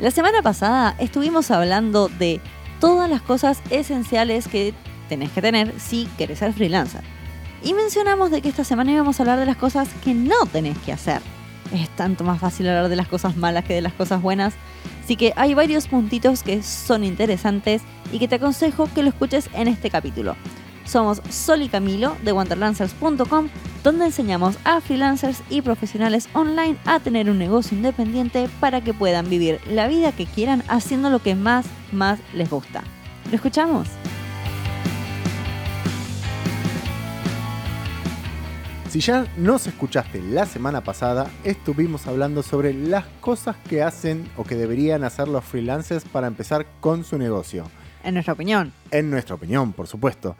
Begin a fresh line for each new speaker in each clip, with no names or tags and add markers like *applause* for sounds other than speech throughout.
La semana pasada estuvimos hablando de todas las cosas esenciales que tenés que tener si querés ser freelancer. Y mencionamos de que esta semana íbamos a hablar de las cosas que no tenés que hacer. Es tanto más fácil hablar de las cosas malas que de las cosas buenas. Así que hay varios puntitos que son interesantes y que te aconsejo que lo escuches en este capítulo. Somos Sol y Camilo de Wanderlancers.com, donde enseñamos a freelancers y profesionales online a tener un negocio independiente para que puedan vivir la vida que quieran haciendo lo que más, más les gusta. ¿Lo escuchamos?
Si ya nos escuchaste la semana pasada, estuvimos hablando sobre las cosas que hacen o que deberían hacer los freelancers para empezar con su negocio.
En nuestra opinión.
En nuestra opinión, por supuesto.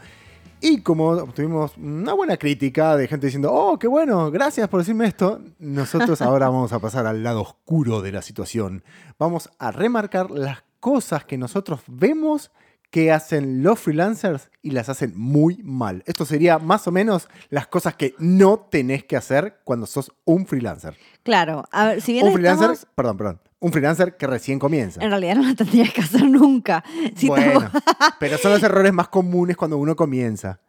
Y como tuvimos una buena crítica de gente diciendo, oh, qué bueno, gracias por decirme esto, nosotros *laughs* ahora vamos a pasar al lado oscuro de la situación. Vamos a remarcar las cosas que nosotros vemos que hacen los freelancers y las hacen muy mal. Esto sería más o menos las cosas que no tenés que hacer cuando sos un freelancer.
Claro, a ver, si bien
Un freelancer,
estamos-
perdón, perdón, un freelancer que recién comienza.
En realidad no la tendrías que hacer nunca. Si
bueno, *laughs* pero son los errores más comunes cuando uno comienza.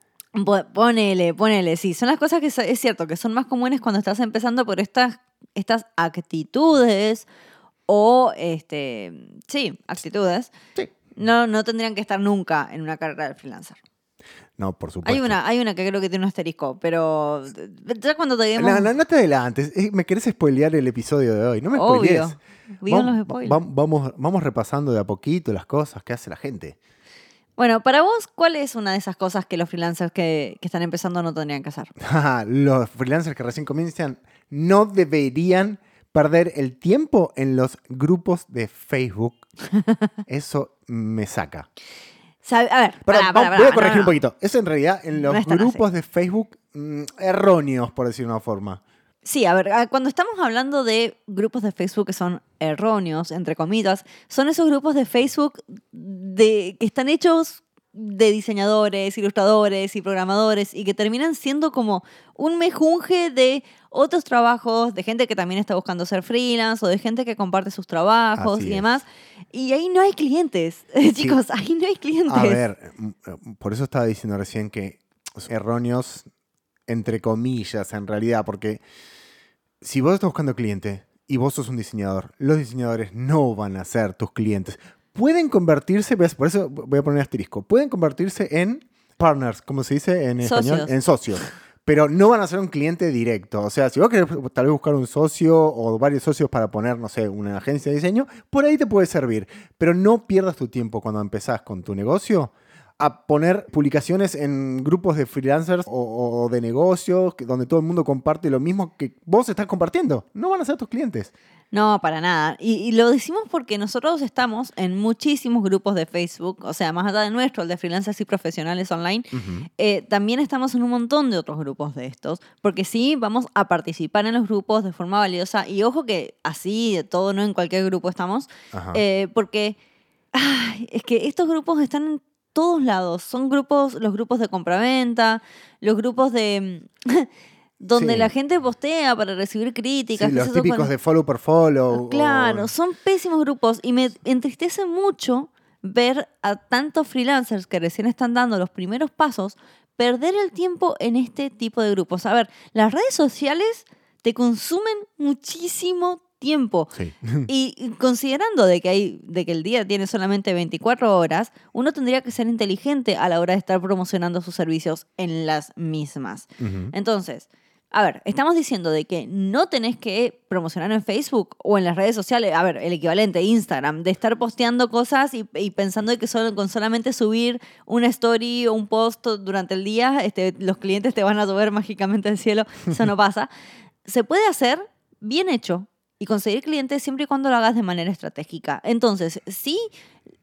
Po- Ponele, ponele, sí. Son las cosas que es cierto que son más comunes cuando estás empezando por estas, estas actitudes o, este, sí, actitudes.
Sí.
No, no tendrían que estar nunca en una carrera de freelancer.
No, por supuesto.
Hay una, hay una que creo que tiene un asterisco, pero ya cuando te digamos...
No, no, no te adelantes. Eh, Me querés spoilear el episodio de hoy. No me
Obvio. Vivan
Vam-
los spoilers.
vam- vamos, vamos repasando de a poquito las cosas que hace la gente.
Bueno, para vos, ¿cuál es una de esas cosas que los freelancers que, que están empezando no tendrían que hacer? *laughs*
los freelancers que recién comienzan no deberían perder el tiempo en los grupos de Facebook. *laughs* Eso me saca.
Sabe- A ver,
Pero
pará, pará,
voy a corregir
no,
un
no.
poquito. Es en realidad en los
No
grupos de Facebook mm, erróneos, por decir una forma.
Sí, a ver, ah, cuando estamos hablando de grupos de Facebook que son erróneos, entre comillas, son esos grupos de Facebook de, que están hechos de diseñadores, ilustradores y programadores y que terminan siendo como un mejunje de otros trabajos, de gente que también está buscando ser freelance o de gente que comparte sus trabajos
Así
y
es.
demás. Y ahí no hay clientes, *laughs* chicos, ahí no hay clientes.
A ver, mm, eh, por eso estaba diciendo recién que erróneos entre comillas en realidad, porque si vos estás buscando cliente y vos sos un diseñador, los diseñadores no van a ser tus clientes. Pueden convertirse, ¿ves? por eso voy a poner asterisco, pueden convertirse en partners, como se dice en español,
Socios.
en socios. Pero no van a ser un cliente directo. O sea, si vos querés tal vez buscar un socio o varios socios para poner, no sé, una agencia de diseño, por ahí te puede servir. Pero no pierdas tu tiempo cuando empezás con tu negocio a poner publicaciones en grupos de freelancers o, o de negocios donde todo el mundo comparte lo mismo que vos estás compartiendo. No van a ser tus clientes.
No, para nada. Y, y lo decimos porque nosotros estamos en muchísimos grupos de Facebook, o sea, más allá de nuestro, el de freelancers y profesionales online, eh, también estamos en un montón de otros grupos de estos, porque sí, vamos a participar en los grupos de forma valiosa y ojo que así de todo, no en cualquier grupo estamos, eh, porque ay, es que estos grupos están en todos lados, son grupos, los grupos de compraventa, los grupos de... *laughs* donde
Sí.
la gente postea para recibir críticas.
Sí, los típicos de follow por follow.
Claro,
o-
son pésimos grupos y me entristece mucho ver a tantos freelancers que recién están dando los primeros pasos perder el tiempo en este tipo de grupos. A ver, las redes sociales te consumen muchísimo tiempo.
Sí.
Y y considerando de que, hay, de que el día tiene solamente 24 horas, uno tendría que ser inteligente a la hora de estar promocionando sus servicios en las mismas. Entonces, a ver, estamos diciendo de que no tenés que promocionar en Facebook o en las redes sociales, a ver, el equivalente, Instagram, de estar posteando cosas y, y pensando de que solo, con solamente subir una story o un post durante el día, este, los clientes te van a llover *laughs* mágicamente del cielo. Eso no pasa. Se puede hacer bien hecho y conseguir clientes siempre y cuando lo hagas de manera estratégica. Entonces, si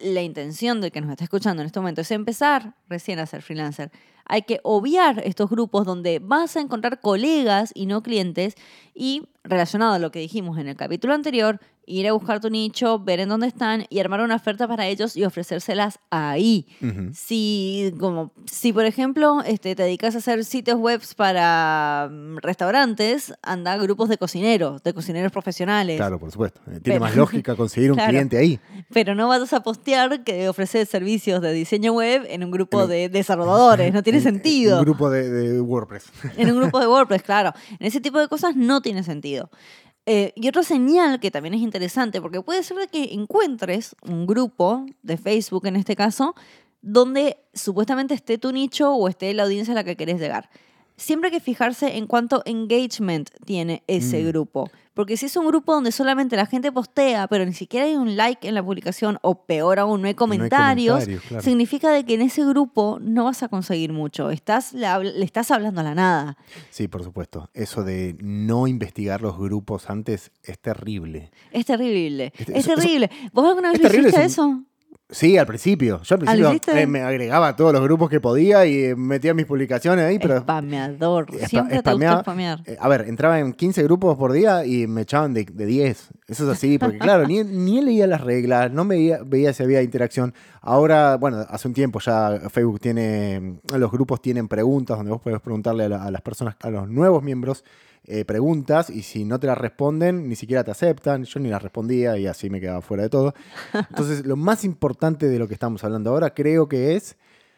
la intención de que nos está escuchando en este momento es empezar recién a ser freelancer, hay que obviar estos grupos donde vas a encontrar colegas y no clientes y relacionado a lo que dijimos en el capítulo anterior, ir a buscar tu nicho, ver en dónde están y armar una oferta para ellos y ofrecérselas ahí. Si, como, si por ejemplo, este, te dedicas a hacer sitios web para mm, restaurantes, anda a grupos de cocineros, de cocineros profesionales.
Claro, por supuesto. Eh, Tiene
Pero-
más *laughs* lógica conseguir un
Claro.
cliente ahí.
Pero no vas a postear que ofreces servicios de diseño web en un grupo
En
de desarrolladores. No tiene *laughs*
En-
sentido.
Un grupo de, de WordPress.
En un grupo de WordPress, claro. En ese tipo de cosas no tiene sentido. Eh, y otra señal que también es interesante, porque puede ser de que encuentres un grupo de Facebook en este caso, donde supuestamente esté tu nicho o esté la audiencia a la que querés llegar. Siempre hay que fijarse en cuánto engagement tiene ese
Mm.
grupo. Porque si es un grupo donde solamente la gente postea, pero ni siquiera hay un like en la publicación, o peor aún, no hay comentarios,
comentarios, claro.
significa de que en ese grupo no vas a conseguir mucho. Estás, le, estás hablando a la nada.
Sí, por supuesto. Eso de no investigar los grupos antes es terrible.
Es terrible.
Es-
Es,
eso- eso-
terrible. ¿Vos alguna vez lo hiciste
es
eso?
Sí, al principio. Yo al
¿Ah, lo
principio eh, me agregaba a todos los grupos que podía y metía mis publicaciones ahí, pero
Spameador.
Spa-
Siempre te gustó spamear.
Eh, a ver, entraba en 15 grupos por día y me echaban de, de 10. Eso es así, porque claro, ni, *laughs* ni leía las reglas, no veía, veía si había interacción. Ahora, bueno, hace un tiempo ya Facebook tiene, los grupos tienen preguntas donde vos podés preguntarle a, la- a las personas, a los nuevos miembros, eh, preguntas y si no te las responden, ni siquiera te aceptan. Yo ni las respondía y así me quedaba fuera de todo. *laughs* Entonces, lo más importante de lo que estamos hablando ahora creo que es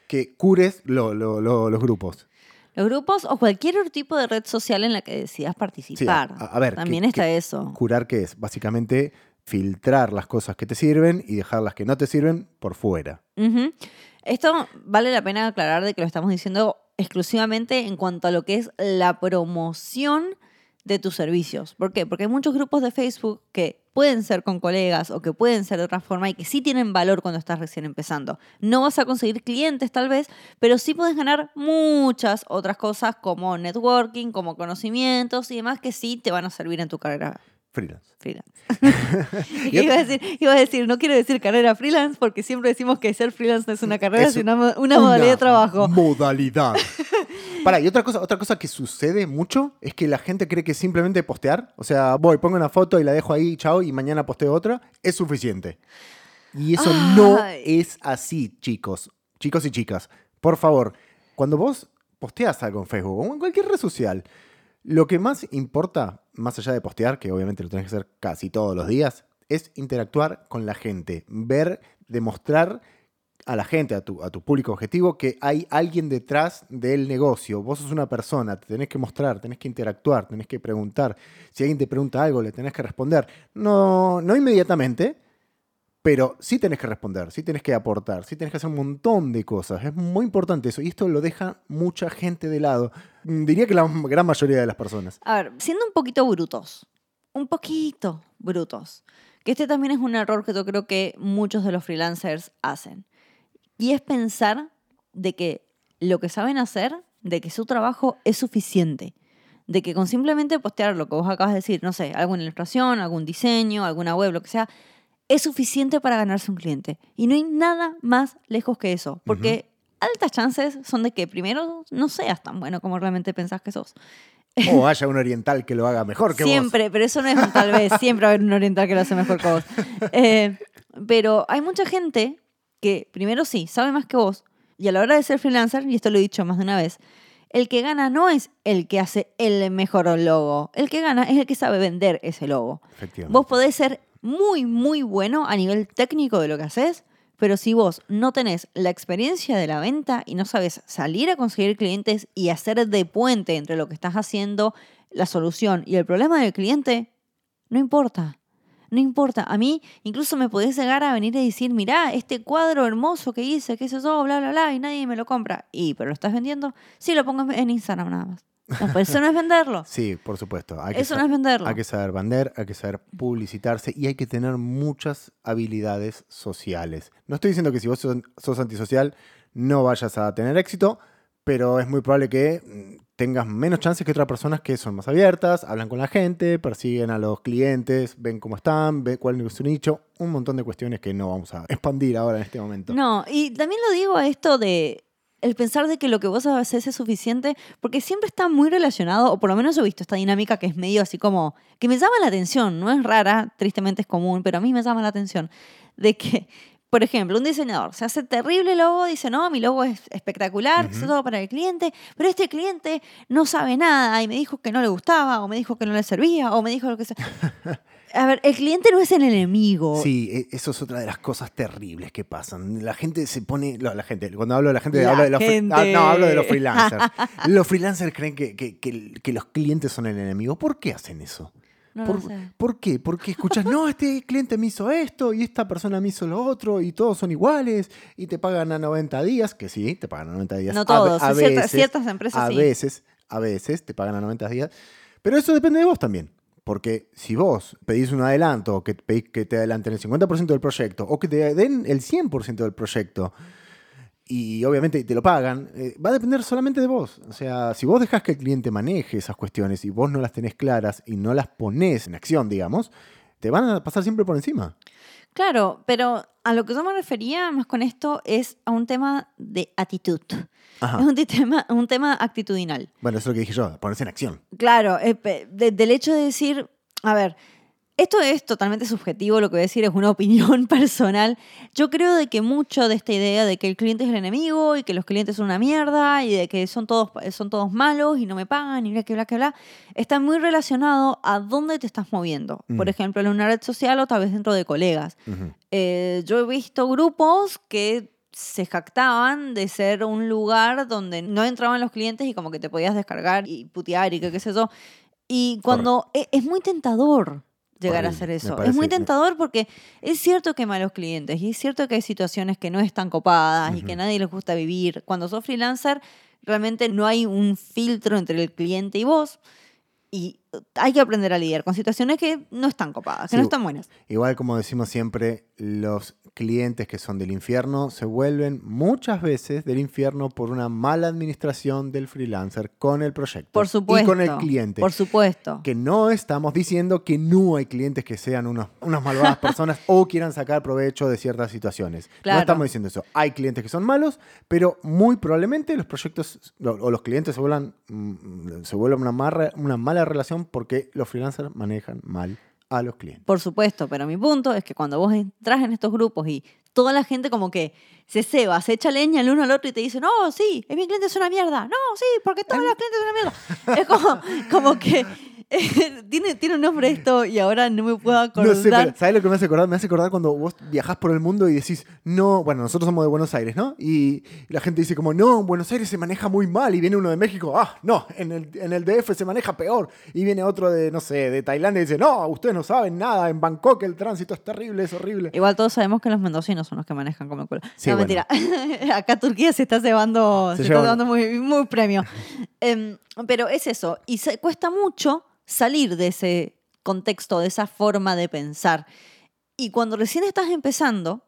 que cures lo- lo- lo- los grupos.
Los grupos o cualquier otro tipo de red social en la que decidas participar.
a- a ver,
También
¿qué-
está eso.
Curar, ¿qué es? Básicamente filtrar las cosas que te sirven y dejar las que no te sirven por fuera.
Esto vale la pena aclarar de que lo estamos diciendo exclusivamente en cuanto a lo que es la promoción de tus servicios. ¿Por qué? Porque hay muchos grupos de Facebook que pueden ser con colegas o que pueden ser de otra forma y que sí tienen valor cuando estás recién empezando. No vas a conseguir clientes tal vez, pero sí puedes ganar muchas otras cosas como networking, como conocimientos y demás que sí te van a servir en tu carrera
Freelance.
freelance. *laughs* *laughs* Iba, a decir, iba a decir, no quiero decir carrera freelance porque siempre decimos que ser freelance no es una carrera,
Es
sino una, una modalidad de trabajo.
Modalidad. *laughs* Para, y otra cosa, otra cosa que sucede mucho es que la gente cree que simplemente postear, o sea, voy, pongo una foto y la dejo ahí, chao, y mañana posteo otra, es suficiente. Y eso no es así, chicos. Chicos y chicas. Por favor, cuando vos posteas algo en Facebook o en cualquier red social, lo que más importa, más allá de postear, que obviamente lo tenés que hacer casi todos los días, es interactuar con la gente, ver, demostrar a la gente, a tu, a tu público objetivo, que hay alguien detrás del negocio. Vos sos una persona, te tenés que mostrar, tenés que interactuar, tenés que preguntar. Si alguien te pregunta algo, le tenés que responder. No, no inmediatamente, pero sí tenés que responder, sí tenés que aportar, sí tenés que hacer un montón de cosas. Es muy importante eso. Y esto lo deja mucha gente de lado. Mm, Diría que la gran mayoría de las personas.
A ver, siendo un poquito brutos, un poquito brutos, que este también es un error que yo creo que muchos de los freelancers hacen. Y es pensar de que lo que saben hacer, de que su trabajo es suficiente. De que con simplemente postear lo que vos acabas de decir, no sé, alguna ilustración, algún diseño, alguna web, lo que sea, es suficiente para ganarse un cliente. Y no hay nada más lejos que eso. Porque altas chances son de que primero no seas tan bueno como realmente pensás que sos.
O haya un oriental que lo haga mejor que vos.
Siempre, pero eso no es un tal vez. Siempre va a haber un oriental que lo hace mejor que vos. Eh, pero hay mucha gente que, primero sí, sabe más que vos. Y a la hora de ser freelancer, y esto lo he dicho más de una vez, el que gana no es el que hace el mejor logo. El que gana es el que sabe vender ese logo.
Efectivamente.
Vos podés ser muy, muy bueno a nivel técnico de lo que haces, pero si vos no tenés la experiencia de la venta y no sabes salir a conseguir clientes y hacer de puente entre lo que estás haciendo, la solución y el problema del cliente, no importa. No importa. A mí incluso me podés llegar a venir y decir, mirá, este cuadro hermoso que hice, qué sé yo, bla, bla, bla, y nadie me lo compra. ¿Y, pero lo estás vendiendo? Sí, lo pongo en Instagram nada más. No, pero eso no es venderlo. *laughs*
Sí, por supuesto. Hay que
Eso no es venderlo.
Hay que saber vender, hay que saber publicitarse y hay que tener muchas habilidades sociales. No estoy diciendo que si vos sos, sos antisocial no vayas a tener éxito, pero es muy probable que mm, tengas menos chances que otras personas que son más abiertas, hablan con la gente, persiguen a los clientes, ven cómo están, ven cuál es su nicho, un montón de cuestiones que no vamos a expandir ahora en este momento.
No, y también lo digo a esto de el pensar de que lo que vos haces es suficiente, porque siempre está muy relacionado, o por lo menos he visto esta dinámica que es medio así como, que me llama la atención, no es rara, tristemente es común, pero a mí me llama la atención, de que, por ejemplo, un diseñador se hace terrible logo, dice, no, mi logo es espectacular, es todo para el cliente, pero este cliente no sabe nada y me dijo que no le gustaba, o me dijo que no le servía, o me dijo lo que sea. *laughs* A ver, el cliente no es el enemigo.
Sí, e- eso es otra de las cosas terribles que pasan. La gente se pone. no, la gente, cuando hablo de la gente,
La
hablo de los, fri-
gente.
ah, no, hablo de los freelancers. *laughs* los freelancers creen que, que- que- que los clientes son el enemigo. ¿Por qué hacen eso?
No
¿Por,
sé.
por qué? Porque escuchas, no, este cliente me hizo esto y esta persona me hizo lo otro y todos son iguales y te pagan a 90 días, que sí, te pagan a 90 días.
No todos,
a,
ciertas-
veces,
ciertas empresas
a
sí.
veces, a veces te pagan a 90 días. Pero eso depende de vos también. Porque si vos pedís un adelanto, que pedís que te adelanten el 50% del proyecto, o que te den el 100% del proyecto, y obviamente te lo pagan, eh, va a depender solamente de vos. O sea, si vos dejás que el cliente maneje esas cuestiones y vos no las tenés claras y no las ponés en acción, digamos, te van a pasar siempre por encima.
Claro, pero a lo que yo me refería más con esto es a un tema de actitud.
Ajá.
Es un tema, un tema actitudinal.
Bueno, eso es lo que dije yo, ponerse en acción.
Claro, eh, de- del hecho de decir, a ver, esto es totalmente subjetivo, lo que voy a decir es una *laughs* opinión personal. Yo creo de que mucho de esta idea de que el cliente es el enemigo y que los clientes son una mierda y de que son todos, son todos malos y no me pagan y bla, que bla, que bla, está muy relacionado a dónde te estás moviendo. Por
Mm.
ejemplo, en una red social o tal vez dentro de colegas. Eh, yo he visto grupos que se jactaban de ser un lugar donde no entraban los clientes y como que te podías descargar y putear y que qué sé yo. Y cuando e- es, muy tentador llegar a hacer eso. es muy tentador porque es cierto que hay malos clientes y es cierto que hay situaciones que no están copadas y que a nadie les gusta vivir. Cuando sos freelancer, realmente no hay un filtro entre el cliente y vos. Y hay que aprender a lidiar con situaciones que no están copadas, que
Sí,
no están buenas.
Igual como decimos siempre, los clientes que son del infierno se vuelven muchas veces del infierno por una mala administración del freelancer con el proyecto
Por supuesto.
y con el cliente.
Por supuesto.
que no estamos diciendo que no hay clientes que sean unos, unas malvadas *laughs* personas o quieran sacar provecho de ciertas situaciones.
Claro.
No estamos diciendo eso. Hay clientes que son malos, pero muy probablemente los proyectos o o los clientes se vuelvan, mm, se vuelvan una, marra- una mala relación porque los freelancers manejan mal a los clientes.
Por supuesto, pero mi punto es que cuando vos entras en estos grupos y toda la gente como que se ceba, se echa leña el uno al otro y te dice, no, sí, es mi cliente es una mierda. No, sí, porque todos los clientes son una mierda. Es como, como que *laughs* tiene, tiene un nombre esto y ahora no me puedo acordar.
No sé, pero ¿sabes lo que me hace acordar? Me hace acordar cuando vos viajás por el mundo y decís, no, bueno, nosotros somos de Buenos Aires, ¿no? Y la gente dice como, no, en Buenos Aires se maneja muy mal. Y viene uno de México, ah, no, en el, en el DF se maneja peor. Y viene otro de, no sé, de Tailandia y dice, no, ustedes no saben nada, en Bangkok el tránsito es terrible, es horrible.
Igual todos sabemos que los mendocinos son los que manejan como el culo.
Sí,
no,
bueno.
mentira. *laughs* Acá Turquía se está cebando,
Se
se está
lleva-
llevando muy, muy premio. Em, *laughs* pero es eso. Y se, cuesta mucho salir de ese contexto, de esa forma de pensar. Y cuando recién estás empezando,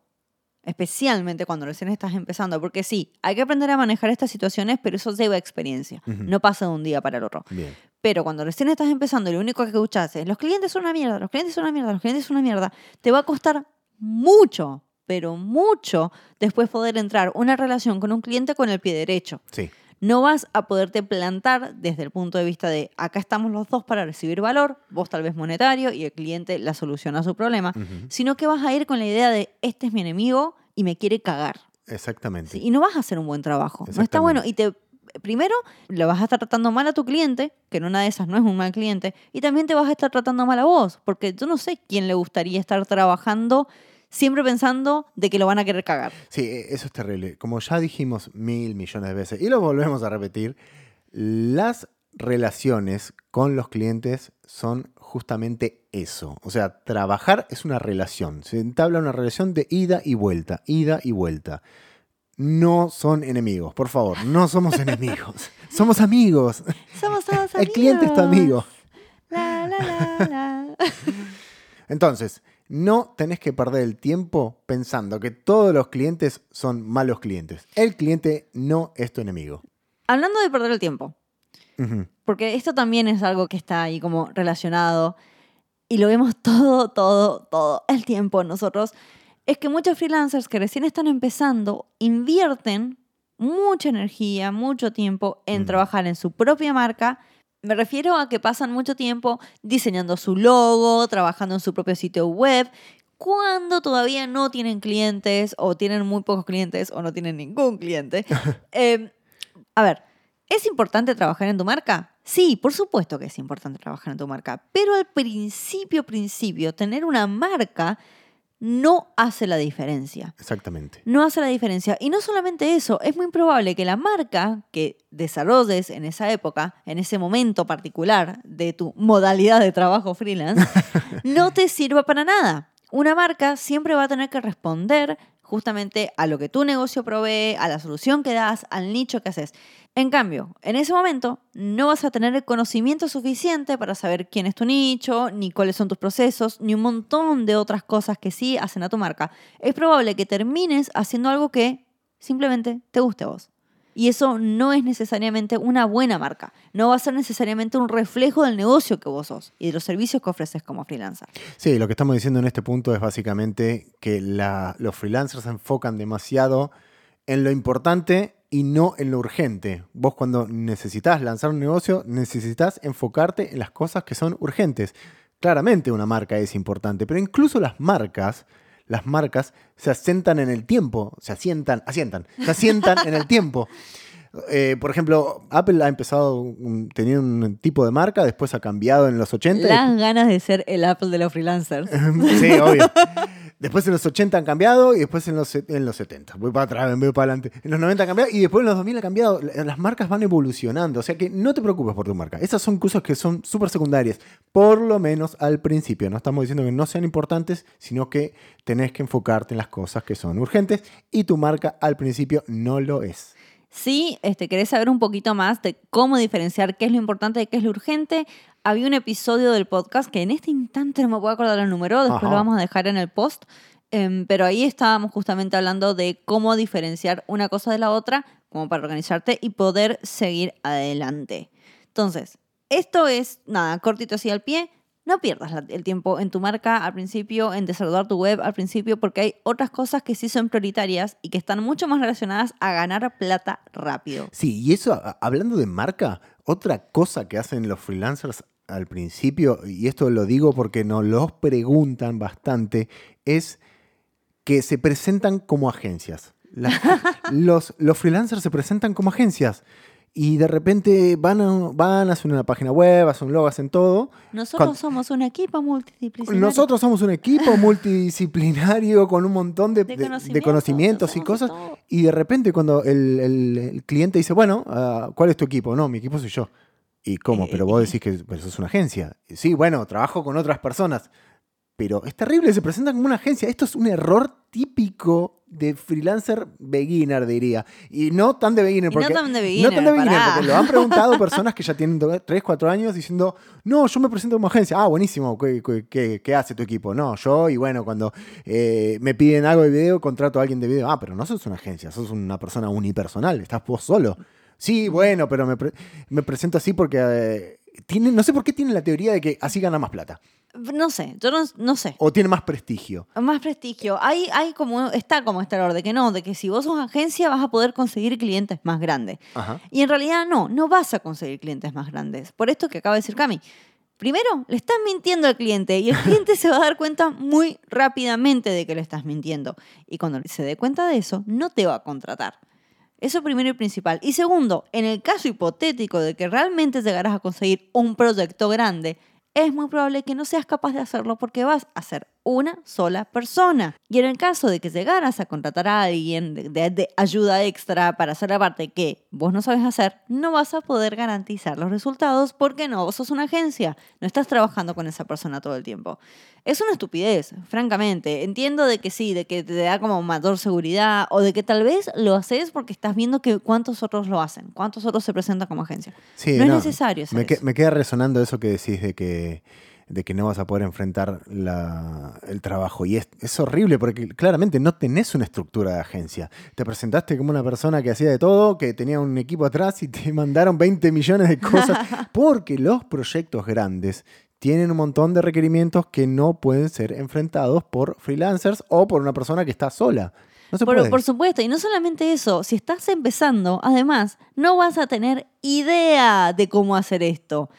especialmente cuando recién estás empezando, porque sí, hay que aprender a manejar estas situaciones, pero eso lleva experiencia. No pasa de un día para el otro.
Bien.
Pero cuando recién estás empezando lo único que escuchas es los clientes son una mierda, los clientes son una mierda, los clientes son una mierda, te va a costar mucho, pero mucho después poder entrar una relación con un cliente con el pie derecho.
Sí.
No vas a poderte plantar desde el punto de vista de acá estamos los dos para recibir valor, vos tal vez monetario y el cliente la solución a su problema, sino que vas a ir con la idea de este es mi enemigo y me quiere cagar.
Exactamente.
Sí, y no vas a hacer un buen trabajo. No está bueno. Y te primero le vas a estar tratando mal a tu cliente, que en una de esas no es un mal cliente, y también te vas a estar tratando mal a vos, porque yo no sé quién le gustaría estar trabajando siempre pensando de que lo van a querer cagar.
Sí, e- eso es terrible. Como ya dijimos mil millones de veces y lo volvemos a repetir, las relaciones con los clientes son justamente eso. O sea, trabajar es una relación. Se entabla una relación de ida y vuelta, ida y vuelta. No son enemigos, por favor, no somos enemigos. *laughs* Somos amigos.
Somos todos
El cliente es tu amigo.
La, la, la, la.
Entonces, no tenés que perder el tiempo pensando que todos los clientes son malos clientes. El cliente no es tu enemigo.
Hablando de perder el tiempo, porque esto también es algo que está ahí como relacionado y lo vemos todo, todo, todo el tiempo nosotros, es que muchos freelancers que recién están empezando invierten mucha energía, mucho tiempo en trabajar en su propia marca. Me refiero a que pasan mucho tiempo diseñando su logo, trabajando en su propio sitio web, cuando todavía no tienen clientes o tienen muy pocos clientes o no tienen ningún cliente. *laughs* Eh, a ver, ¿es importante trabajar en tu marca? Sí, por supuesto que es importante trabajar en tu marca, pero al principio, principio, tener una marca no hace la diferencia.
Exactamente.
No hace la diferencia. Y no solamente eso, es muy probable que la marca que desarrolles en esa época, en ese momento particular de tu modalidad de trabajo freelance, *laughs* no te sirva para nada. Una marca siempre va a tener que responder justamente a lo que tu negocio provee, a la solución que das, al nicho que haces. En cambio, en ese momento no vas a tener el conocimiento suficiente para saber quién es tu nicho, ni cuáles son tus procesos, ni un montón de otras cosas que sí hacen a tu marca. Es probable que termines haciendo algo que simplemente te guste a vos. Y eso no es necesariamente una buena marca. No va a ser necesariamente un reflejo del negocio que vos sos y de los servicios que ofreces como freelancer.
Sí, lo que estamos diciendo en este punto es básicamente que los freelancers se enfocan demasiado en lo importante y no en lo urgente. Vos cuando necesitas lanzar un negocio, necesitas enfocarte en las cosas que son urgentes. Claramente una marca es importante, pero incluso las marcas, las marcas se asientan en el tiempo, se asientan, asientan, se asientan en el tiempo. *laughs* Eh, por ejemplo, Apple ha empezado, tenía un tipo de marca, después ha cambiado en los 80.
Las ganas de ser el Apple de los freelancers. *laughs*
sí, obvio. *laughs* Después en los 80 han cambiado y después en los, en los 70. Voy para atrás, voy para adelante. En los 90 han cambiado y después en los 2000 ha cambiado. La- Las marcas van evolucionando. O sea que no te preocupes por tu marca. Esas son cosas que son súper secundarias. Por lo menos al principio. No estamos diciendo que no sean importantes, sino que tenés que enfocarte en las cosas que son urgentes y tu marca al principio no lo es.
Si este, querés saber un poquito más de cómo diferenciar qué es lo importante y qué es lo urgente, había un episodio del podcast que en este instante no me puedo acordar el número, después
Ajá.
lo vamos a dejar en el post, em, pero ahí estábamos justamente hablando de cómo diferenciar una cosa de la otra, como para organizarte y poder seguir adelante. Entonces, esto es, nada, cortito así al pie. No pierdas el tiempo en tu marca al principio, en desarrollar tu web al principio, porque hay otras cosas que sí son prioritarias y que están mucho más relacionadas a ganar plata rápido.
Sí, y eso, hablando de marca, otra cosa que hacen los freelancers al principio, y esto lo digo porque nos los preguntan bastante, es que se presentan como agencias. *laughs* Los, los freelancers se presentan como agencias y de repente van a, van a hacer una página web, hacen un logo, hacen todo.
Nosotros somos un equipo multidisciplinario.
Nosotros somos un equipo *laughs* multidisciplinario con un montón de,
De
de- de
conocimientos,
y cosas.
todo.
Y de repente cuando el, el- el cliente dice, bueno, ah, ¿cuál es tu equipo? No, mi equipo soy yo. ¿Y cómo?
Eh,
Pero vos decís que pero sos una agencia. Sí, bueno, trabajo con otras personas. Pero es terrible, se presentan como una agencia. Esto es un error típico de freelancer beginner, diría. Y no tan de beginner.
Y no
Porque,
tan de
no
beginner,
tan de beginner, porque lo han preguntado *laughs* personas que ya tienen 3, 4 años diciendo, no, yo me presento como agencia. Ah, buenísimo, ¿qué, qué- qué- qué hace tu equipo? No, yo, y bueno, cuando eh, me piden algo de video, contrato a alguien de video. Ah, pero no sos una agencia, sos una persona unipersonal, estás vos solo. Sí, bueno, pero me, pre- me presento así porque eh, tiene, no sé por qué tienen la teoría de que así gana más plata.
No sé, yo no, no sé.
O tiene más prestigio.
Más prestigio. Hay, hay como, está como este error de que no, de que si vos sos agencia vas a poder conseguir clientes más grandes.
Ajá.
Y en realidad no, no vas a conseguir clientes más grandes. Por esto que acaba de decir Cami. Primero, le estás mintiendo al cliente y el *laughs* cliente se va a dar cuenta muy rápidamente de que le estás mintiendo. Y cuando se dé cuenta de eso, no te va a contratar. Eso primero y principal. Y segundo, en el caso hipotético de que realmente llegaras a conseguir un proyecto grande, es muy probable que no seas capaz de hacerlo porque vas a ser una sola persona. Y en el caso de que llegaras a contratar a alguien de, de- de ayuda extra para hacer la parte que vos no sabes hacer, no vas a poder garantizar los resultados porque no, vos sos una agencia, no estás trabajando con esa persona todo el tiempo. Es una estupidez, francamente. Entiendo de que sí, de que te da como mayor seguridad o de que tal vez lo haces porque estás viendo que cuántos otros lo hacen, cuántos otros se presentan como agencia.
Sí,
no, es necesario hacer
me, que-
eso.
me queda resonando eso que decís de que, de que no vas a poder enfrentar la- el trabajo. Y es, es horrible porque claramente no tenés una estructura de agencia. Te presentaste como una persona que hacía de todo, que tenía un equipo atrás y te *laughs* mandaron 20 millones de cosas. *laughs* porque los proyectos grandes tienen un montón de requerimientos que no pueden ser enfrentados por freelancers o por una persona que está sola. No se
Por,
puede.
por supuesto, y no solamente eso, si estás empezando, además, no vas a tener idea de cómo hacer esto.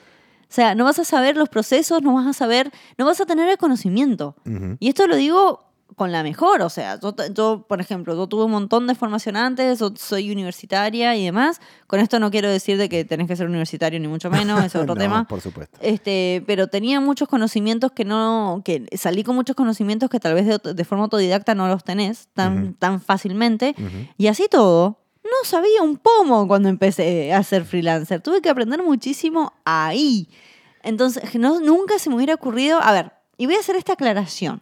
O sea, no vas a saber los procesos, no vas a saber, no vas a tener el conocimiento. Y esto lo digo con la mejor, o sea, yo, yo, por ejemplo, yo tuve un montón de formación antes, yo soy universitaria y demás. Con esto no quiero decir de que tenés que ser universitario ni mucho menos, es *laughs* otro
No,
tema.
por supuesto.
Este, pero tenía muchos conocimientos que no, que salí con muchos conocimientos que tal vez de, de forma autodidacta no los tenés tan, tan fácilmente. Y así todo, no sabía un pomo cuando empecé a ser freelancer. Tuve que aprender muchísimo ahí. Entonces, no, nunca se me hubiera ocurrido, a ver, y voy a hacer esta aclaración.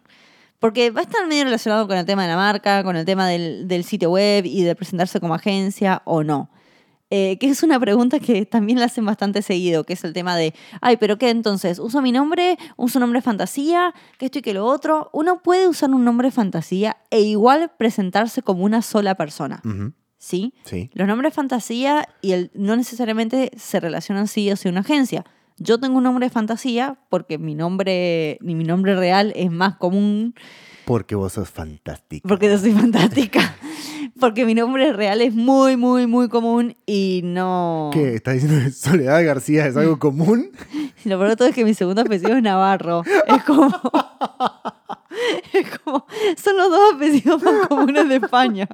Porque va a estar medio relacionado con el tema de la marca, con el tema del, del sitio web y de presentarse como agencia o no. Eh, que es una pregunta que también la hacen bastante seguido, que es el tema de, ay, pero ¿qué entonces? ¿Uso mi nombre? ¿Uso nombre fantasía? ¿Que esto y que lo otro? Uno puede usar un nombre fantasía e igual presentarse como una sola persona. ¿Sí?
Sí.
Los nombres fantasía y el, no necesariamente se relacionan sí o sí a una agencia. Yo tengo un nombre de fantasía porque mi nombre, ni mi nombre real es más común
Porque vos sos fantástica.
porque yo soy fantástica. *laughs* Porque mi nombre real es muy, muy, muy común y no...
¿Qué? ¿Estás diciendo que Soledad García es algo común? *laughs*
Lo peor de todo es que mi segundo apellido es Navarro. Es como... *laughs* Es como... Son los dos apellidos más comunes de España.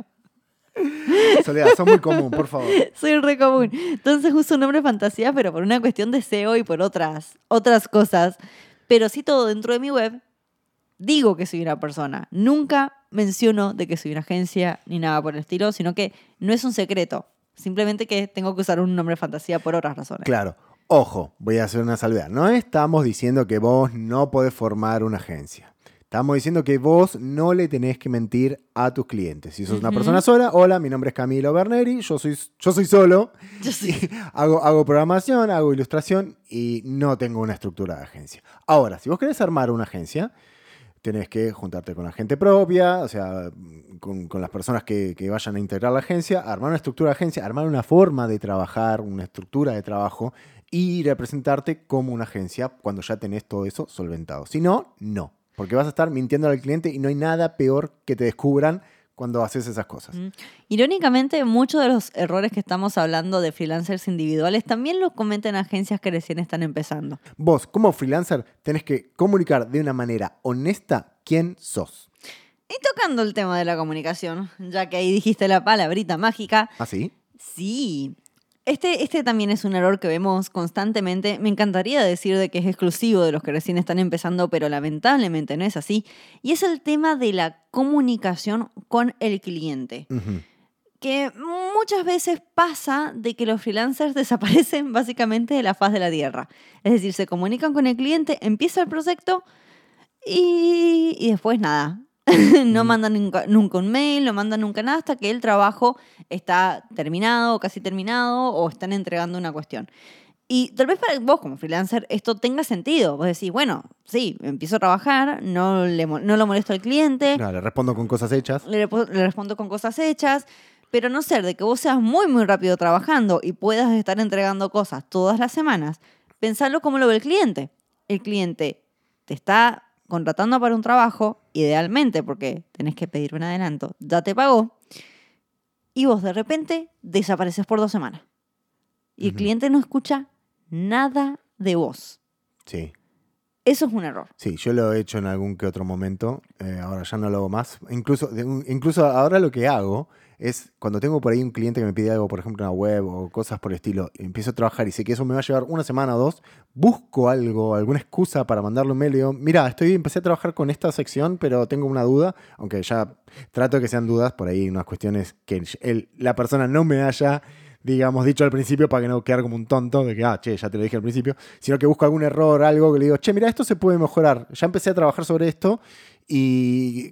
*laughs*
Soledad, sos muy común, por favor.
Soy re común. Entonces uso un nombre fantasía, pero por una cuestión de SEO y por otras, otras cosas. Pero sí todo dentro de mi web, digo que soy una persona. Nunca menciono de que soy una agencia ni nada por el estilo, sino que no es un secreto. Simplemente que tengo que usar un nombre fantasía por otras razones.
Claro. Ojo, voy a hacer una salvedad. No estamos diciendo que vos no podés formar una agencia. Estamos diciendo que vos no le tenés que mentir a tus clientes. Si sos una persona sola, hola, mi nombre es Camilo Berneri, yo soy, yo soy solo, *laughs*
Yo sí. *laughs*
hago, hago programación, hago ilustración y no tengo una estructura de agencia. Ahora, si vos querés armar una agencia, tenés que juntarte con la gente propia, o sea, con, con las personas que, que vayan a integrar la agencia, armar una estructura de agencia, armar una forma de trabajar, una estructura de trabajo y representarte como una agencia cuando ya tenés todo eso solventado. Si no, no, porque vas a estar mintiendo al cliente y no hay nada peor que te descubran cuando haces esas cosas.
Mm. Irónicamente, muchos de los errores que estamos hablando de freelancers individuales también los cometen agencias que recién están empezando.
Vos, como freelancer, tenés que comunicar de una manera honesta quién sos.
Y tocando el tema de la comunicación, ya que ahí dijiste la palabrita mágica,
¿Así?
Sí. Este, este también es un error que vemos constantemente. Me encantaría decir de que es exclusivo de los que recién están empezando, pero lamentablemente no es así. Y es el tema de la comunicación con el cliente. Que muchas veces pasa de que los freelancers *laughs* desaparecen básicamente de la faz de la tierra. Es decir, se comunican con el cliente, empieza el proyecto y, y después nada. *laughs* no mandan nunca, nunca un mail, no mandan nunca nada hasta que el trabajo está terminado o casi terminado o están entregando una cuestión. Y tal vez para vos como freelancer esto tenga sentido. Vos decís, bueno, sí, empiezo a trabajar, no, le, no lo molesto al cliente,
Claro, le respondo con cosas hechas.
le, le respondo con cosas hechas, pero no ser de que vos seas muy, muy rápido trabajando y puedas estar entregando cosas todas las semanas, pensalo como lo ve el cliente. El cliente te está contratando para un trabajo, idealmente porque tenés que pedir un adelanto, ya te pagó, y vos de repente desapareces por dos semanas. Y el cliente no escucha nada de vos.
Sí.
Eso es un error.
Sí, yo lo he hecho en algún que otro momento, eh, ahora ya no lo hago más. Incluso, incluso ahora lo que hago es cuando tengo por ahí un cliente que me pide algo, por ejemplo, una web o cosas por el estilo, y empiezo a trabajar y sé que eso me va a llevar una semana o dos, busco algo, alguna excusa para mandarle un mail y digo, mira, estoy, empecé a trabajar con esta sección, pero tengo una duda, aunque ya trato que sean dudas, por ahí unas cuestiones que el- la persona no me haya digamos, dicho al principio para que no quedar como un tonto de que, ah, che, ya te lo dije al principio, sino que busco algún error, algo que le digo, che, mira, esto se puede mejorar. Ya empecé a trabajar sobre esto y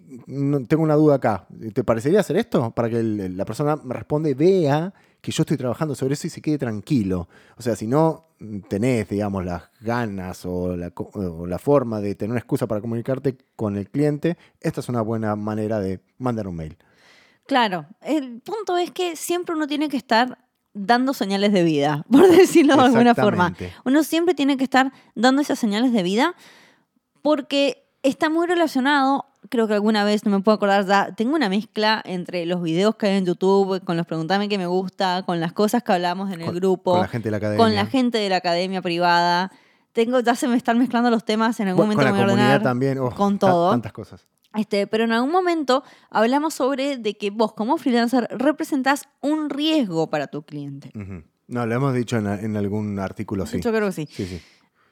tengo una duda acá. ¿Te parecería hacer esto? Para que el- la persona me responde, vea que yo estoy trabajando sobre eso y se quede tranquilo. O sea, si no tenés, digamos, las ganas o la, co- o la forma de tener una excusa para comunicarte con el cliente, esta es una buena manera de mandar un mail.
Claro, el punto es que siempre uno tiene que estar dando señales de vida, *laughs* por decirlo de alguna forma. Uno siempre tiene que estar dando esas señales de vida porque está muy relacionado creo que alguna vez, no me puedo acordar ya, tengo una mezcla entre los videos que hay en YouTube, con los preguntame que me gusta, con las cosas que hablamos en el
Con-
grupo,
Con la gente de la academia.
con la gente de la academia privada. Tengo, ya se me están mezclando los temas, en algún
Bueno,
momento
con
me
la
voy a
comunidad
ordenar.
también. oh,
con todo.
Tantas cosas.
Este, pero en algún momento hablamos sobre de que vos como freelancer representás un riesgo para tu cliente.
Ujú. No, lo hemos dicho en, en algún artículo, sí.
Yo creo que sí.
Sí, sí.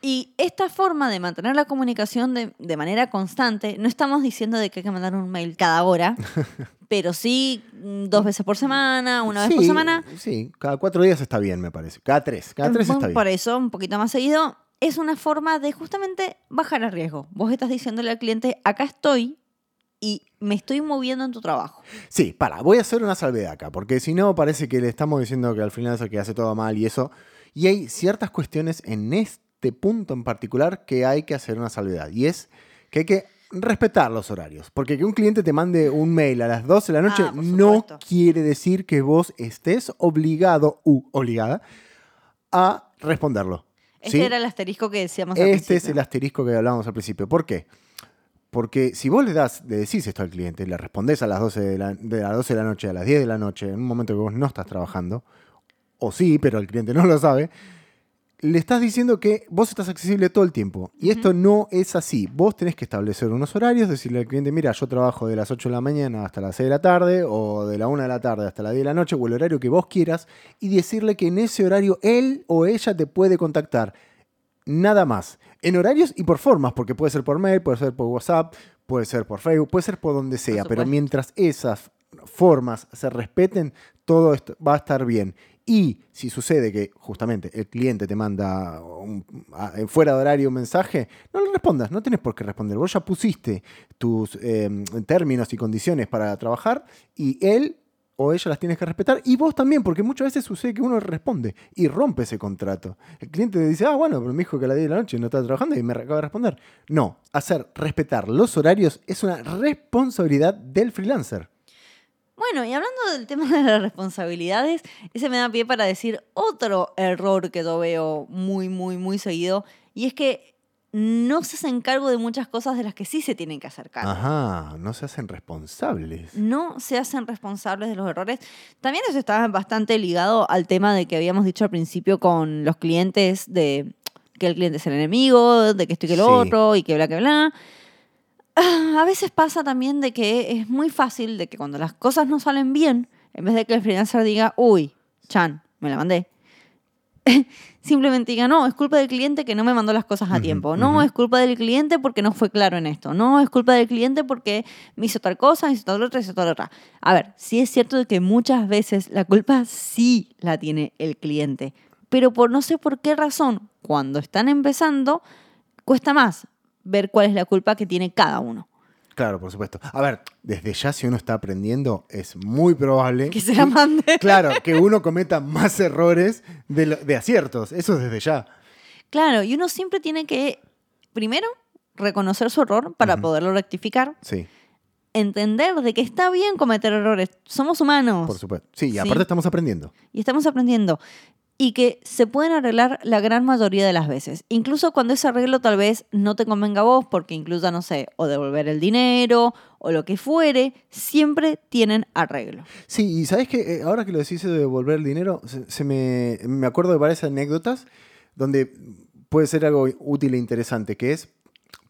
Y esta forma de mantener la comunicación de, de manera constante, no estamos diciendo de que hay que mandar un mail cada hora, *laughs* pero sí mm, dos veces por semana, una vez por semana.
Sí, cada cuatro días está bien, me parece. Cada tres. Cada tres está bien.
Por eso, un poquito más seguido, es una forma de justamente bajar el riesgo. Vos estás diciéndole al cliente, acá estoy y me estoy moviendo en tu trabajo.
Sí, para, voy a hacer una salvedad acá, porque si no parece que le estamos diciendo que al freelancer que hace todo mal y eso. Y hay ciertas cuestiones en este punto en particular que hay que hacer una salvedad. Y es que hay que respetar los horarios. Porque que un cliente te mande un mail a las 12 de la noche
Ah, por
no quiere decir que vos estés obligado u obligada a responderlo.
Este
¿sí?
era el asterisco que decíamos al
Este es
principio.
el asterisco que hablábamos al principio. ¿Por qué? Porque si vos le das, le decís esto al cliente, le respondés a las 12 de, la, de las 12 de la noche a las 10 de la noche, en un momento que vos no estás trabajando, o sí, pero el cliente no lo sabe, le estás diciendo que vos estás accesible todo el tiempo. Y esto no es así. Vos tenés que establecer unos horarios, decirle al cliente, mira, yo trabajo de las 8 de la mañana hasta las 6 de la tarde, o de la 1 de la tarde hasta las 10 de la noche, o el horario que vos quieras, y decirle que en ese horario él o ella te puede contactar. Nada más. En horarios y por formas, porque puede ser por mail, puede ser por WhatsApp, puede ser por Facebook, puede ser por donde sea, pero mientras esas formas se respeten, todo esto va a estar bien. Y si sucede que justamente el cliente te manda en fuera de horario un mensaje, no le respondas, no tenés por qué responder. Vos ya pusiste tus eh, términos y condiciones para trabajar y él o ella las tienes que respetar y vos también, porque muchas veces sucede que uno responde y rompe ese contrato. El cliente te dice, ah, bueno, pero me dijo que a las 10 de la noche no estaba trabajando y me acaba de responder. No, hacer respetar los horarios es una responsabilidad del freelancer.
Bueno, y hablando del tema de las responsabilidades, ese me da pie para decir otro error que yo veo muy, muy, muy seguido, y es que no se hacen cargo de muchas cosas de las que sí se tienen que hacer cargo.
Ajá, no se hacen responsables.
No se hacen responsables de los errores. También eso está bastante ligado al tema de que habíamos dicho al principio con los clientes de que el cliente es el enemigo, de que esto y que lo
Sí.
otro, y que bla, que bla. *laughs* A veces pasa también de que es muy fácil de que cuando las cosas no salen bien, en vez de que el freelancer diga, uy, Chan, me la mandé, *laughs* simplemente diga, no, es culpa del cliente que no me mandó las cosas a tiempo. No, es culpa del cliente porque no fue claro en esto. No, es culpa del cliente porque me hizo tal cosa, hizo tal otra, hizo tal otra. A ver, sí es cierto de que muchas veces la culpa sí la tiene el cliente, pero por no sé por qué razón, cuando están empezando, cuesta más ver cuál es la culpa que tiene cada uno.
Claro, por supuesto. A ver, desde ya si uno está aprendiendo, es muy probable
Que se la mande. *laughs*
Claro, que uno cometa más errores de, lo- de aciertos. Eso es desde ya.
Claro, y uno siempre tiene que, primero, reconocer su error para poderlo rectificar,
Sí,
entender de que está bien cometer errores, somos humanos
por supuesto. Sí, y
Sí.
aparte estamos aprendiendo.
y estamos aprendiendo. Y que se pueden arreglar la gran mayoría de las veces. Incluso cuando ese arreglo tal vez no te convenga a vos, porque incluso, no sé, o devolver el dinero o lo que fuere, siempre tienen arreglo.
Sí, y sabes que ahora que lo decís de devolver el dinero, se, me, me acuerdo de varias anécdotas donde puede ser algo útil e interesante, que es,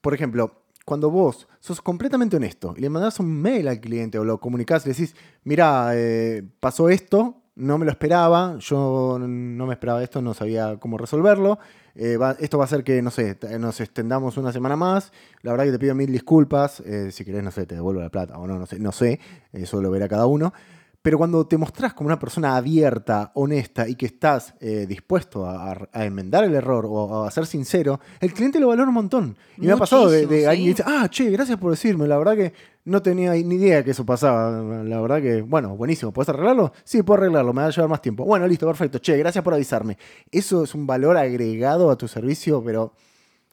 por ejemplo, cuando vos sos completamente honesto y le mandás un mail al cliente o lo comunicás le decís, mira, eh, pasó esto, no me lo esperaba, yo no me esperaba esto, no sabía cómo resolverlo, eh, va- esto va a hacer que, no sé, nos extendamos una semana más, la verdad que te pido mil disculpas, eh, si querés, no sé, te devuelvo la plata o no, no sé, no sé, eso lo verá cada uno. Pero cuando te mostrás como una persona abierta, honesta y que estás eh, dispuesto a, a- a enmendar el error o a ser sincero, el cliente lo valora un montón. Y me ha pasado de, alguien que dice, ah, che, gracias por decirme, la verdad que no tenía ni idea que eso pasaba. La verdad que, bueno, buenísimo, ¿puedes arreglarlo? Sí, puedo arreglarlo, me va a llevar más tiempo. Bueno, listo, perfecto, che, gracias por avisarme. Eso es un valor agregado a tu servicio, pero,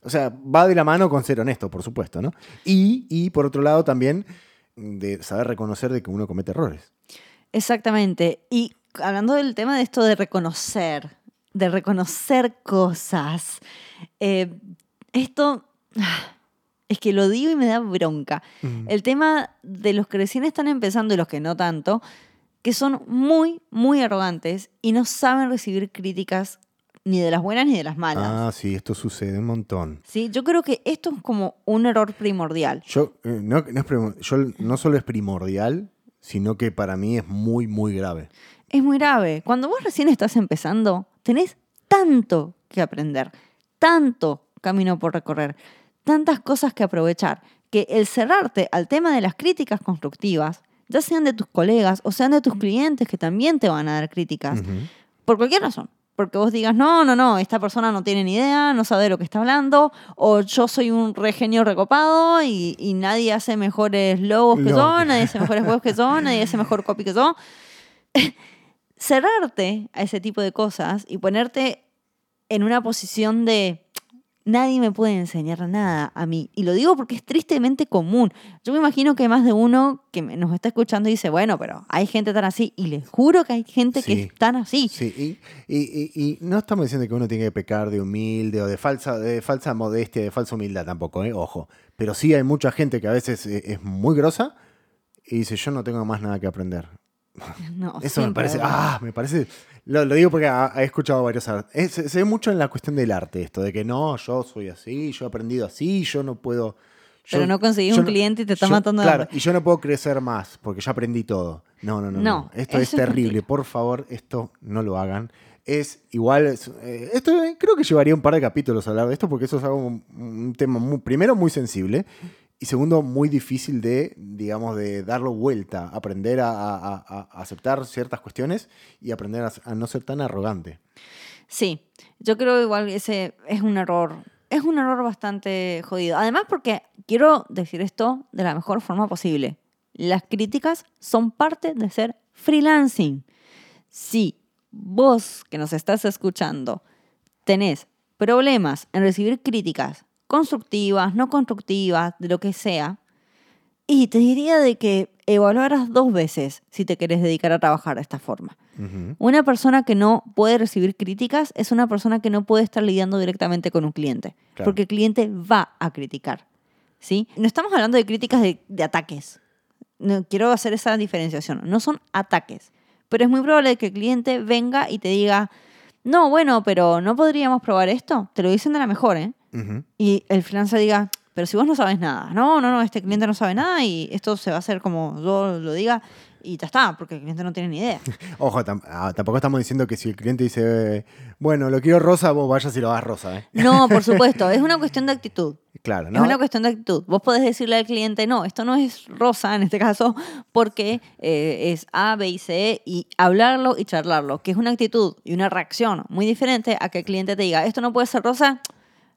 o sea, va de la mano con ser honesto, por supuesto, ¿no? Y, y por otro lado también de saber reconocer de que uno comete errores.
Exactamente. Y hablando del tema de esto de reconocer, de reconocer cosas, eh, esto ah, Es que lo digo y me da bronca.
Mm.
El tema de los que recién están empezando y los que no tanto, que son muy, muy arrogantes y no saben recibir críticas ni de las buenas ni de las malas.
Ah, sí, esto sucede un montón.
¿Sí? Yo creo que esto es como un error primordial.
Yo, eh, no, no es yo no solo es primordial, sino que para mí es muy, muy grave.
Es muy grave. Cuando vos recién estás empezando, tenés tanto que aprender, tanto camino por recorrer, tantas cosas que aprovechar, que el cerrarte al tema de las críticas constructivas, ya sean de tus colegas o sean de tus clientes que también te van a dar críticas, por cualquier razón. Porque vos digas, no, no, no, esta persona no tiene ni idea, no sabe de lo que está hablando, o yo soy un regenio recopado y, y nadie hace mejores logos que yo, nadie hace mejores juegos que yo, nadie hace mejor copy que yo. *laughs* Cerrarte a ese tipo de cosas y ponerte en una posición de nadie me puede enseñar nada a mí. Y lo digo porque es tristemente común. Yo me imagino que hay más de uno que nos está escuchando y dice, bueno, pero hay gente tan así. Y les juro que hay gente que es tan así.
Sí, y, y- y- y no estamos diciendo que uno tiene que pecar de humilde o de falsa, de falsa modestia, de falsa humildad tampoco, ¿eh? ojo. Pero sí hay mucha gente que a veces eh, es muy grosa y dice, yo no tengo más nada que aprender. *laughs*
No,
Eso me parece, ah, me parece, lo, lo digo porque ha- he escuchado varios artes. Se, ve mucho en la cuestión del arte esto, de que no, yo soy así, yo he aprendido así, yo no puedo... yo-
Pero no conseguís
yo
un cliente y te está
yo-
matando
Claro, y yo no puedo crecer más porque ya aprendí todo. No, no, no.
No,
no. Esto es
es
terrible. Por favor, esto no lo hagan. Es igual, es, eh, esto eh, creo que llevaría un par de capítulos a hablar de esto porque eso es algo, un, un tema muy, primero muy sensible y segundo muy difícil de, digamos, de darlo vuelta, aprender a, aceptar ciertas cuestiones y aprender a, a no ser tan arrogante.
Sí, yo creo igual que ese es un error. Es un error bastante jodido. Además porque quiero decir esto de la mejor forma posible. Las críticas son parte de ser freelancing. Si vos que nos estás escuchando tenés problemas en recibir críticas constructivas, no constructivas, de lo que sea, y te diría de que evaluaras dos veces si te querés dedicar a trabajar de esta forma. Una persona que no puede recibir críticas es una persona que no puede estar lidiando directamente con un cliente,
Claro.
porque el cliente va a criticar. ¿sí? No estamos hablando de críticas de, de ataques. No, quiero hacer esa diferenciación. No son ataques, pero es muy probable que el cliente venga y te diga, no, bueno, pero no podríamos probar esto. Te lo dicen de la mejor, ¿eh? Y el freelancer diga, pero si vos no sabes nada, no, no, no, este cliente no sabe nada y esto se va a hacer como yo lo diga y ya está, porque el cliente no tiene ni idea. *laughs*
Ojo, ah, tampoco estamos diciendo que si el cliente dice, bueno, lo quiero rosa, vos vayas y lo hagas rosa. ¿eh?
No, por *laughs* supuesto, es una cuestión de actitud.
Claro,
Es
¿no?
una cuestión de actitud. Vos podés decirle al cliente, no, esto no es rosa en este caso, porque eh, es A, B y C, y hablarlo y charlarlo, que es una actitud y una reacción muy diferente a que el cliente te diga, esto no puede ser rosa.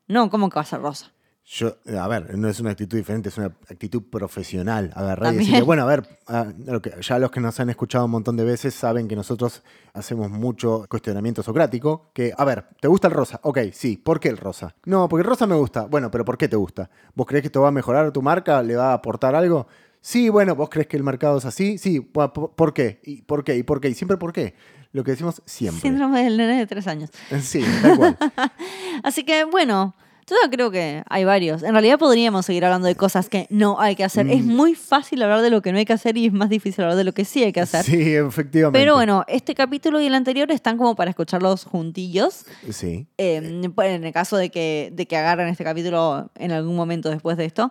No, ¿cómo que va a ser rosa?
Yo, a ver, no es una actitud diferente, es una actitud profesional. Agarrar y decirle, bueno, a ver, ya los que nos han escuchado un montón de veces saben que nosotros hacemos mucho cuestionamiento socrático. Que, a ver, ¿te gusta el rosa? Ok, sí, ¿por qué el rosa? No, porque el rosa me gusta. Bueno, pero ¿por qué te gusta? ¿Vos crees que esto va a mejorar tu marca? ¿Le va a aportar algo? Sí, bueno, ¿vos crees que el mercado es así? Sí, ¿por, por qué? ¿Y por qué? ¿Y por qué? Y siempre por qué. Lo que decimos siempre.
Síndrome del nene de tres años.
Sí, tal cual. *laughs*
Así que, bueno, yo creo que hay varios. En realidad podríamos seguir hablando de cosas que no hay que hacer. Es
Mm.
muy fácil hablar de lo que no hay que hacer y es más difícil hablar de lo que sí hay que hacer.
Sí, efectivamente.
Pero bueno, este capítulo y el anterior están como para escucharlos juntillos.
Sí.
Eh, en el caso de que, de que agarren este capítulo en algún momento después de esto,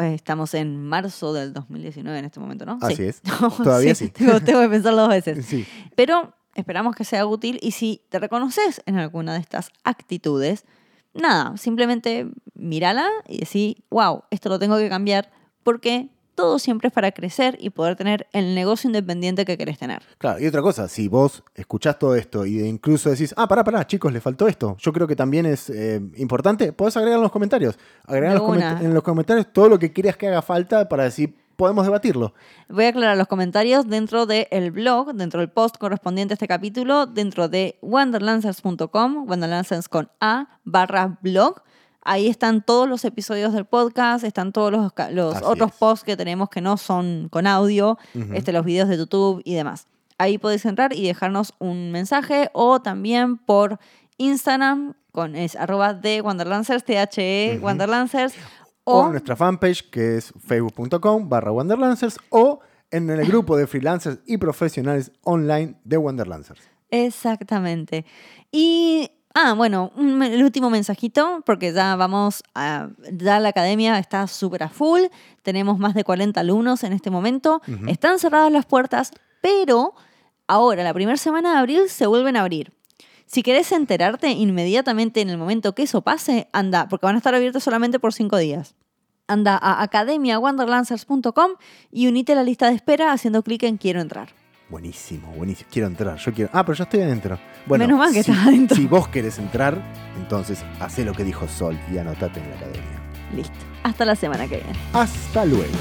eh, estamos en marzo del 2019 en este momento, ¿no?
Así es. *laughs* Todavía sí.
Tengo, tengo que pensarlo dos veces. *laughs*
Sí.
Pero esperamos que sea útil y si te reconoces en alguna de estas actitudes, nada, simplemente mírala y decir, wow, esto lo tengo que cambiar porque todo siempre es para crecer y poder tener el negocio independiente que querés tener.
Claro, y otra cosa, si vos escuchás todo esto y incluso decís, ah, pará, pará, chicos, le faltó esto, yo creo que también es eh, importante, podés agregar en los comentarios. Agregar los, coment- en los comentarios todo lo que creas que haga falta para decir, podemos debatirlo.
Voy a aclarar los comentarios dentro del blog, dentro del post correspondiente a este capítulo, dentro de wanderlancers.com, wanderlancers con A, barra blog. Ahí están todos los episodios del podcast, están todos los, otros
es.
posts que tenemos que no son con audio, este, los videos de YouTube y demás. Ahí podéis entrar y dejarnos un mensaje o también por Instagram con es arroba de Wanderlancers, THE
Ujú.
Wanderlancers.
O,
O-
en nuestra fanpage que es facebook.com barra Wanderlancers o en el grupo de freelancers y profesionales online de Wanderlancers.
Exactamente. Y, ah, bueno, un el último mensajito, porque ya vamos a, ya la academia está súper a full, tenemos más de 40 alumnos en este momento, están cerradas las puertas, pero ahora, la primera semana de abril, se vuelven a abrir. Si querés enterarte inmediatamente en el momento que eso pase, anda, porque van a estar abiertos solamente por cinco días. Anda a academiawanderlancers.com y unite a la lista de espera haciendo clic en Quiero entrar.
Buenísimo, buenísimo. Quiero entrar, yo quiero. Ah, pero yo estoy adentro. Bueno,
Menos mal que
si,
estás adentro.
Si vos querés entrar, entonces hacé lo que dijo Sol y anotate en la academia.
Listo. Hasta la semana que viene.
Hasta luego.